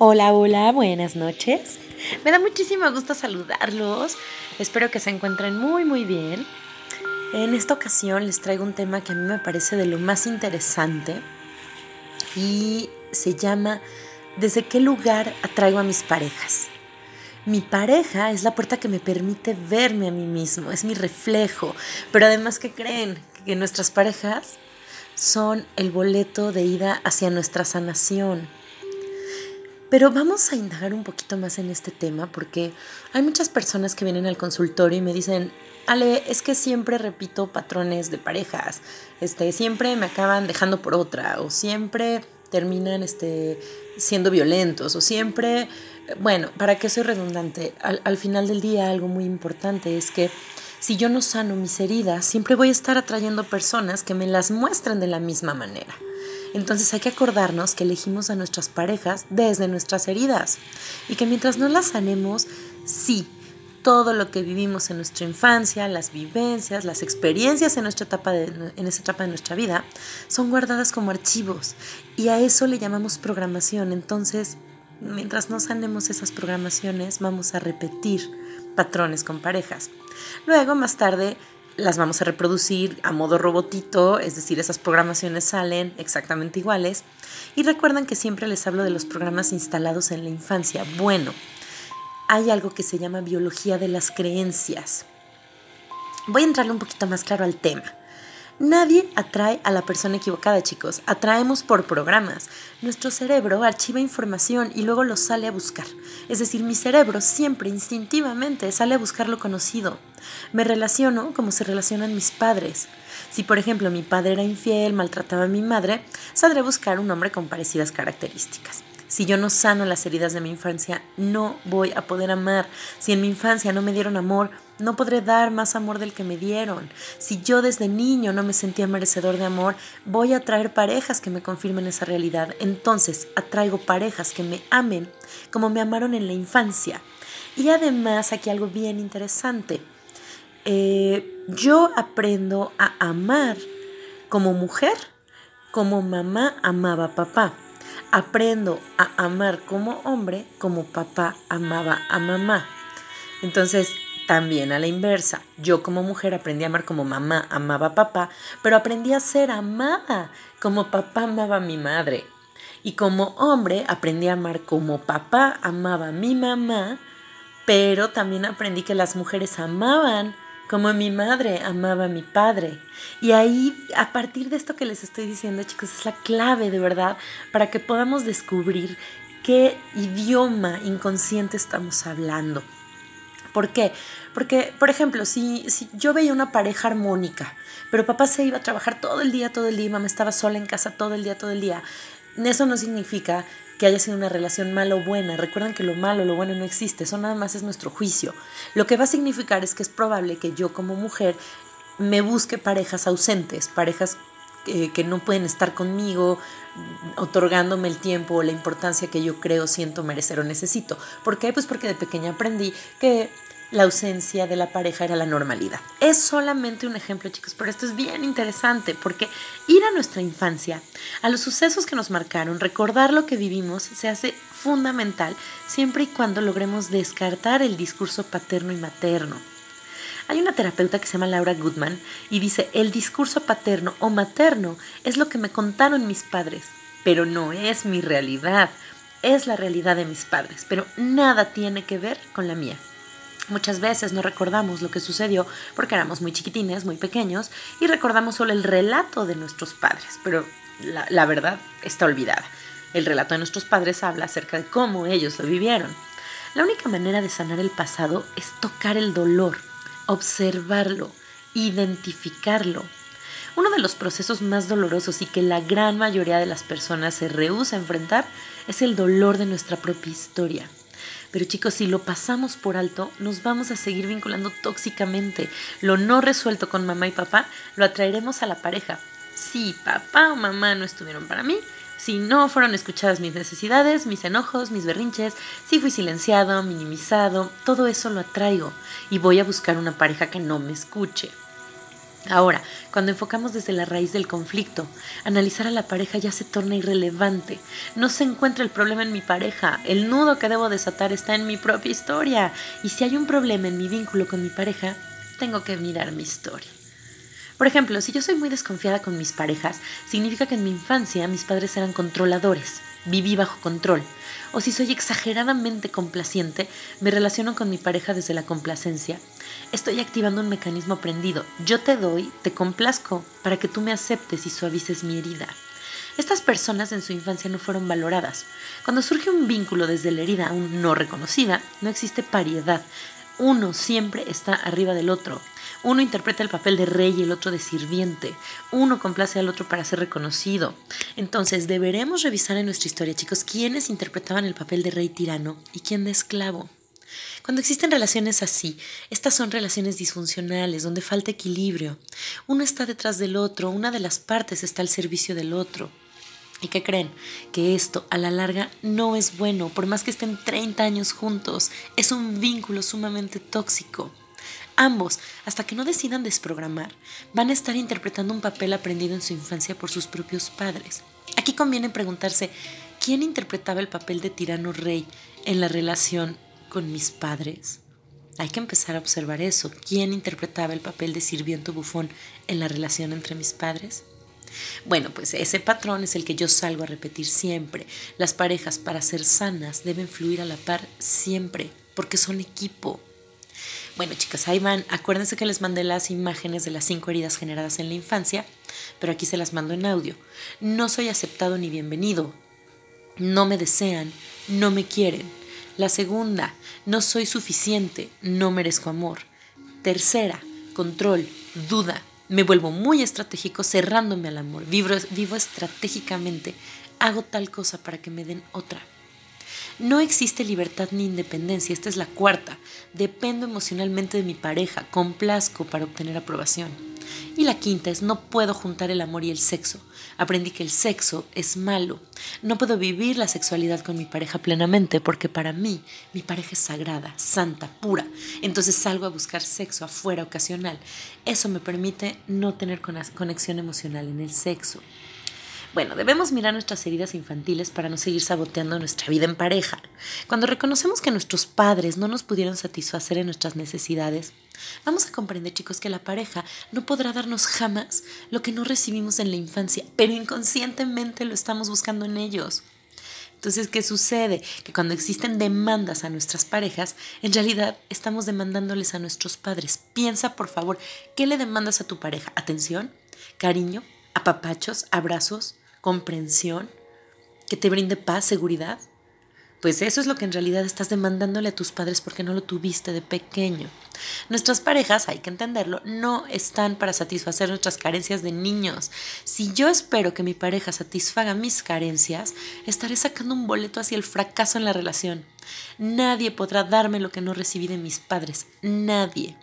Hola, hola, buenas noches. Me da muchísimo gusto saludarlos. Espero que se encuentren muy, muy bien. En esta ocasión les traigo un tema que a mí me parece de lo más interesante y se llama ¿Desde qué lugar atraigo a mis parejas? Mi pareja es la puerta que me permite verme a mí mismo, es mi reflejo, pero además que creen que nuestras parejas son el boleto de ida hacia nuestra sanación, pero vamos a indagar un poquito más en este tema porque hay muchas personas que vienen al consultorio y me dicen, Ale, es que siempre repito patrones de parejas, este, siempre me acaban dejando por otra o siempre terminan este, siendo violentos o siempre, bueno, ¿para qué soy redundante? Al, al final del día algo muy importante es que si yo no sano mis heridas, siempre voy a estar atrayendo personas que me las muestren de la misma manera. Entonces hay que acordarnos que elegimos a nuestras parejas desde nuestras heridas y que mientras no las sanemos, sí, todo lo que vivimos en nuestra infancia, las vivencias, las experiencias en, nuestra etapa en esa etapa de nuestra vida, son guardadas como archivos y a eso le llamamos programación. Entonces, mientras no sanemos esas programaciones, vamos a repetir patrones con parejas. Luego, más tarde, las vamos a reproducir a modo robotito, es decir, esas programaciones salen exactamente iguales. Y recuerden que siempre les hablo de los programas instalados en la infancia. Bueno, hay algo que se llama biología de las creencias. Voy a entrarle un poquito más claro al tema. Nadie atrae a la persona equivocada, chicos. Atraemos por programas. Nuestro cerebro archiva información y luego lo sale a buscar. Es decir, mi cerebro siempre instintivamente sale a buscar lo conocido. Me relaciono como se relacionan mis padres. Si, por ejemplo, mi padre era infiel, maltrataba a mi madre, saldré a buscar un hombre con parecidas características. Si yo no sano las heridas de mi infancia, no voy a poder amar. Si en mi infancia no me dieron amor, no podré dar más amor del que me dieron. Si yo desde niño no me sentía merecedor de amor, voy a traer parejas que me confirmen esa realidad. Entonces atraigo parejas que me amen como me amaron en la infancia. Y además aquí algo bien interesante. Eh, yo aprendo a amar como mujer, como mamá amaba a papá aprendo a amar como hombre como papá amaba a mamá. Entonces, también a la inversa, yo como mujer aprendí a amar como mamá amaba a papá, pero aprendí a ser amada como papá amaba a mi madre. Y como hombre aprendí a amar como papá amaba a mi mamá, pero también aprendí que las mujeres amaban como mi madre amaba a mi padre. Y ahí, a partir de esto que les estoy diciendo, chicos, es la clave de verdad para que podamos descubrir qué idioma inconsciente estamos hablando. ¿Por qué? Porque, por ejemplo, si, si yo veía una pareja armónica, pero papá se iba a trabajar todo el día, todo el día, y mamá estaba sola en casa todo el día, todo el día, eso no significa que haya sido una relación mala o buena. Recuerden que lo malo o lo bueno no existe, eso nada más es nuestro juicio. Lo que va a significar es que es probable que yo como mujer me busque parejas ausentes, parejas eh, que no pueden estar conmigo, otorgándome el tiempo o la importancia que yo creo, siento, merecer o necesito. ¿Por qué? Pues porque de pequeña aprendí que la ausencia de la pareja era la normalidad. Es solamente un ejemplo, chicos, pero esto es bien interesante porque ir a nuestra infancia, a los sucesos que nos marcaron, recordar lo que vivimos, se hace fundamental siempre y cuando logremos descartar el discurso paterno y materno. Hay una terapeuta que se llama Laura Goodman y dice, el discurso paterno o materno es lo que me contaron mis padres, pero no es mi realidad, es la realidad de mis padres, pero nada tiene que ver con la mía. Muchas veces no recordamos lo que sucedió porque éramos muy chiquitines, muy pequeños, y recordamos solo el relato de nuestros padres, pero la, verdad está olvidada. El relato de nuestros padres habla acerca de cómo ellos lo vivieron. La única manera de sanar el pasado es tocar el dolor, observarlo, identificarlo. Uno de los procesos más dolorosos y que la gran mayoría de las personas se rehúsa a enfrentar es el dolor de nuestra propia historia. Pero chicos, si lo pasamos por alto, nos vamos a seguir vinculando tóxicamente. Lo no resuelto con mamá y papá, lo atraeremos a la pareja. Si papá o mamá no estuvieron para mí, si no fueron escuchadas mis necesidades, mis enojos, mis berrinches, si fui silenciado, minimizado, todo eso lo atraigo y voy a buscar una pareja que no me escuche. Ahora, cuando enfocamos desde la raíz del conflicto, analizar a la pareja ya se torna irrelevante. No se encuentra el problema en mi pareja, el nudo que debo desatar está en mi propia historia. Y si hay un problema en mi vínculo con mi pareja, tengo que mirar mi historia. Por ejemplo, si yo soy muy desconfiada con mis parejas, significa que en mi infancia mis padres eran controladores, viví bajo control. O si soy exageradamente complaciente, me relaciono con mi pareja desde la complacencia. Estoy activando un mecanismo aprendido. Yo te doy, te complazco, para que tú me aceptes y suavices mi herida. Estas personas en su infancia no fueron valoradas. Cuando surge un vínculo desde la herida aún no reconocida, no existe pariedad. Uno siempre está arriba del otro. Uno interpreta el papel de rey y el otro de sirviente. Uno complace al otro para ser reconocido. Entonces, deberemos revisar en nuestra historia, chicos, quiénes interpretaban el papel de rey tirano y quién de esclavo. Cuando existen relaciones así, estas son relaciones disfuncionales, donde falta equilibrio. Uno está detrás del otro, una de las partes está al servicio del otro. ¿Y qué creen? Que esto a la larga no es bueno, por más que estén 30 años juntos, es un vínculo sumamente tóxico. Ambos, hasta que no decidan desprogramar, van a estar interpretando un papel aprendido en su infancia por sus propios padres. Aquí conviene preguntarse, ¿quién interpretaba el papel de tirano rey en la relación con mis padres? Hay que empezar a observar eso. ¿Quién interpretaba el papel de sirviento bufón en la relación entre mis padres? Bueno, pues ese patrón es el que yo salgo a repetir siempre. Las parejas para ser sanas deben fluir a la par siempre, porque son equipo. Bueno, chicas, ahí van. Acuérdense que les mandé las imágenes de las cinco heridas generadas en la infancia, pero aquí se las mando en audio. No soy aceptado ni bienvenido. No me desean, no me quieren. La segunda, no soy suficiente, no merezco amor. Tercera, control, duda. Me vuelvo muy estratégico cerrándome al amor. Vivo, estratégicamente. Hago tal cosa para que me den otra. No existe libertad ni independencia, esta es la cuarta. Dependo emocionalmente de mi pareja, complazco para obtener aprobación. Y la quinta es no puedo juntar el amor y el sexo. Aprendí que el sexo es malo. No puedo vivir la sexualidad con mi pareja plenamente porque para mí mi pareja es sagrada, santa, pura. Entonces salgo a buscar sexo afuera ocasional. Eso me permite no tener conexión emocional en el sexo. Bueno, debemos mirar nuestras heridas infantiles para no seguir saboteando nuestra vida en pareja. Cuando reconocemos que nuestros padres no nos pudieron satisfacer en nuestras necesidades, vamos a comprender, chicos, que la pareja no podrá darnos jamás lo que no recibimos en la infancia, pero inconscientemente lo estamos buscando en ellos. Entonces, ¿qué sucede? Que cuando existen demandas a nuestras parejas, en realidad estamos demandándoles a nuestros padres. Piensa, por favor, ¿qué le demandas a tu pareja? ¿Atención? ¿Cariño? ¿Apapachos? ¿Abrazos? Comprensión, que te brinde paz, seguridad. Pues eso es lo que en realidad estás demandándole a tus padres porque no lo tuviste de pequeño. Nuestras parejas, hay que entenderlo, no están para satisfacer nuestras carencias de niños. Si yo espero que mi pareja satisfaga mis carencias, estaré sacando un boleto hacia el fracaso en la relación. Nadie podrá darme lo que no recibí de mis padres. Nadie.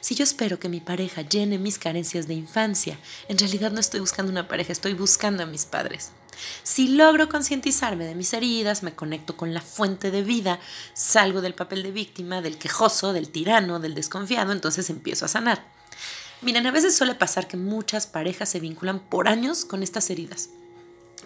Si yo espero que mi pareja llene mis carencias de infancia, en realidad no estoy buscando una pareja, estoy buscando a mis padres. Si logro concientizarme de mis heridas, me conecto con la fuente de vida, salgo del papel de víctima, del quejoso, del tirano, del desconfiado, entonces empiezo a sanar. Miren, a veces suele pasar que muchas parejas se vinculan por años con estas heridas.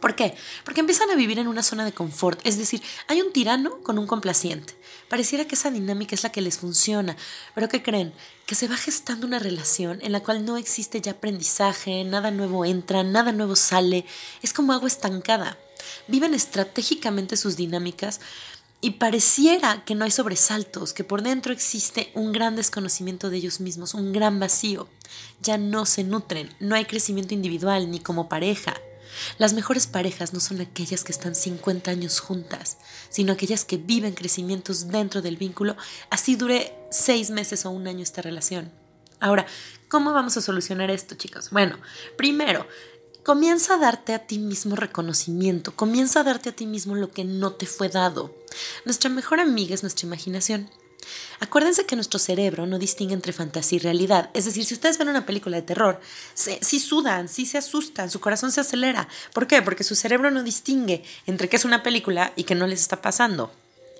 ¿Por qué? Porque empiezan a vivir en una zona de confort, es decir, hay un tirano con un complaciente. Pareciera que esa dinámica es la que les funciona, pero ¿qué creen? Que se va gestando una relación en la cual no existe ya aprendizaje, nada nuevo entra, nada nuevo sale, es como agua estancada. Viven estratégicamente sus dinámicas y pareciera que no hay sobresaltos, que por dentro existe un gran desconocimiento de ellos mismos, un gran vacío. Ya no se nutren, no hay crecimiento individual ni como pareja, las mejores parejas no son aquellas que están 50 años juntas, sino aquellas que viven crecimientos dentro del vínculo, así dure seis meses o un año esta relación. Ahora, ¿cómo vamos a solucionar esto, chicos? Bueno, primero, comienza a darte a ti mismo reconocimiento, comienza a darte a ti mismo lo que no te fue dado. Nuestra mejor amiga es nuestra imaginación. Acuérdense que nuestro cerebro no distingue entre fantasía y realidad. Es decir, si ustedes ven una película de terror, sí sudan, sí se asustan, su corazón se acelera. ¿Por qué? Porque su cerebro no distingue entre qué es una película y qué no les está pasando.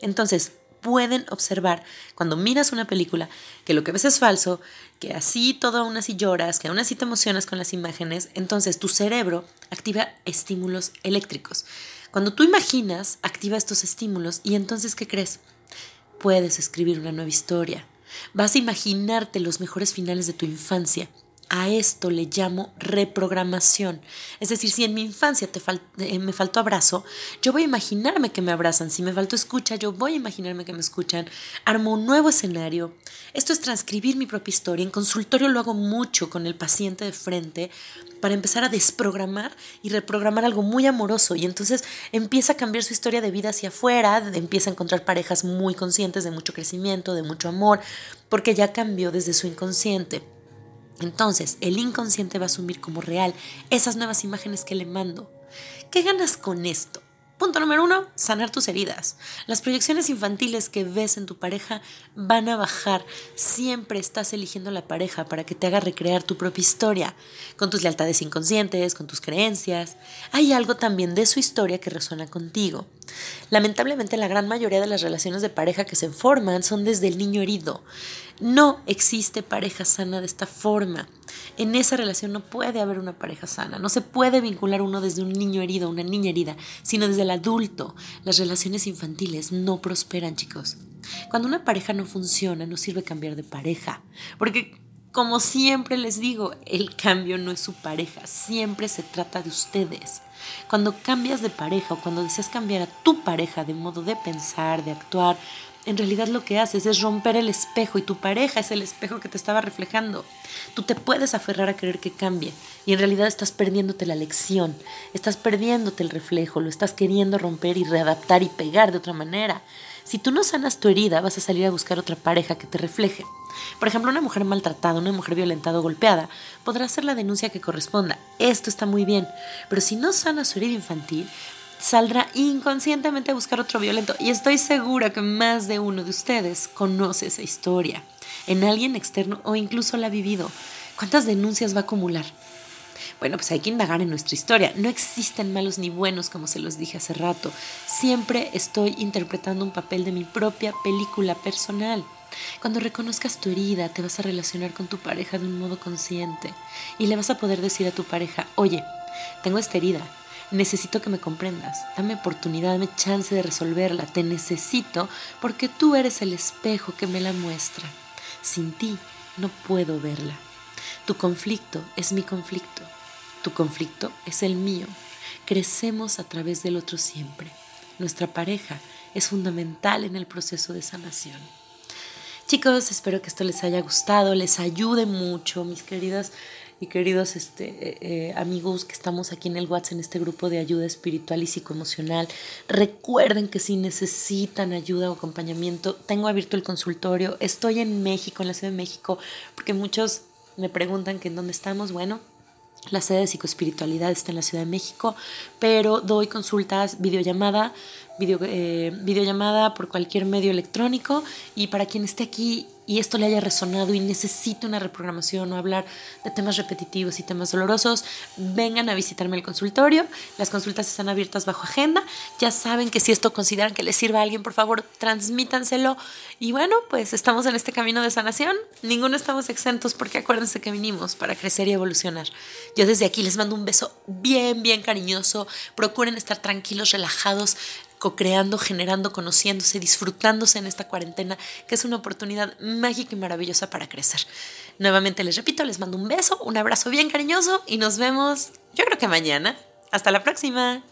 Entonces, pueden observar cuando miras una película que lo que ves es falso, que así todo aún así lloras, que aún así te emocionas con las imágenes, entonces tu cerebro activa estímulos eléctricos. Cuando tú imaginas, activa estos estímulos y entonces ¿qué crees? Puedes escribir una nueva historia. Vas a imaginarte los mejores finales de tu infancia a esto le llamo reprogramación. Es decir, si en mi infancia eh, me faltó abrazo, yo voy a imaginarme que me abrazan. Si me faltó escucha, yo voy a imaginarme que me escuchan. Armo un nuevo escenario. Esto es transcribir mi propia historia. En consultorio lo hago mucho con el paciente de frente para empezar a desprogramar y reprogramar algo muy amoroso. Y entonces empieza a cambiar su historia de vida hacia afuera, empieza a encontrar parejas muy conscientes de mucho crecimiento, de mucho amor, porque ya cambió desde su inconsciente. Entonces, el inconsciente va a asumir como real esas nuevas imágenes que le mando. ¿Qué ganas con esto? Punto número uno, sanar tus heridas. Las proyecciones infantiles que ves en tu pareja van a bajar. Siempre estás eligiendo la pareja para que te haga recrear tu propia historia, con tus lealtades inconscientes, con tus creencias. Hay algo también de su historia que resuena contigo. Lamentablemente la gran mayoría de las relaciones de pareja que se forman son desde el niño herido. No existe pareja sana de esta forma. En esa relación no puede haber una pareja sana. No se puede vincular uno desde un niño herido, una niña herida, sino desde el adulto. Las relaciones infantiles no prosperan, chicos. Cuando una pareja no funciona, no sirve cambiar de pareja. Porque como siempre les digo, el cambio no es su pareja, siempre se trata de ustedes. Cuando cambias de pareja o cuando deseas cambiar a tu pareja de modo de pensar, de actuar, en realidad lo que haces es romper el espejo y tu pareja es el espejo que te estaba reflejando. Tú te puedes aferrar a querer que cambie y en realidad estás perdiéndote la lección, estás perdiéndote el reflejo, lo estás queriendo romper y readaptar y pegar de otra manera. Si tú no sanas tu herida, vas a salir a buscar otra pareja que te refleje. Por ejemplo, una mujer maltratada, una mujer violentada o golpeada, podrá hacer la denuncia que corresponda. Esto está muy bien. Pero si no sana su herida infantil, saldrá inconscientemente a buscar otro violento. Y estoy segura que más de uno de ustedes conoce esa historia, en alguien externo o incluso la ha vivido. ¿Cuántas denuncias va a acumular? Bueno, pues hay que indagar en nuestra historia. No existen malos ni buenos, como se los dije hace rato. Siempre estoy interpretando un papel de mi propia película personal. Cuando reconozcas tu herida, te vas a relacionar con tu pareja de un modo consciente y le vas a poder decir a tu pareja, oye, tengo esta herida, necesito que me comprendas, dame oportunidad, dame chance de resolverla, te necesito porque tú eres el espejo que me la muestra. Sin ti no puedo verla. Tu conflicto es mi conflicto. Tu conflicto es el mío. Crecemos a través del otro siempre. Nuestra pareja es fundamental en el proceso de sanación. Chicos, espero que esto les haya gustado, les ayude mucho, mis queridas y queridos este, eh, eh, amigos que estamos aquí en el WhatsApp, en este grupo de ayuda espiritual y psicoemocional. Recuerden que si necesitan ayuda o acompañamiento, tengo abierto el consultorio. Estoy en México, en la Ciudad de México, porque muchos me preguntan que en dónde estamos. Bueno, la sede de psicoespiritualidad está en la Ciudad de México, pero doy consultas, videollamada, video, eh, videollamada por cualquier medio electrónico y para quien esté aquí y esto le haya resonado y necesite una reprogramación o hablar de temas repetitivos y temas dolorosos, vengan a visitarme el consultorio. Las consultas están abiertas bajo agenda. Ya saben que si esto consideran que les sirva a alguien, por favor, transmítanselo. Y bueno, pues estamos en este camino de sanación. Ninguno estamos exentos porque acuérdense que vinimos para crecer y evolucionar. Yo desde aquí les mando un beso bien, bien cariñoso. Procuren estar tranquilos, relajados co-creando, generando, conociéndose, disfrutándose en esta cuarentena, que es una oportunidad mágica y maravillosa para crecer. Nuevamente les repito, les mando un beso, un abrazo bien cariñoso y nos vemos, yo creo que mañana. Hasta la próxima.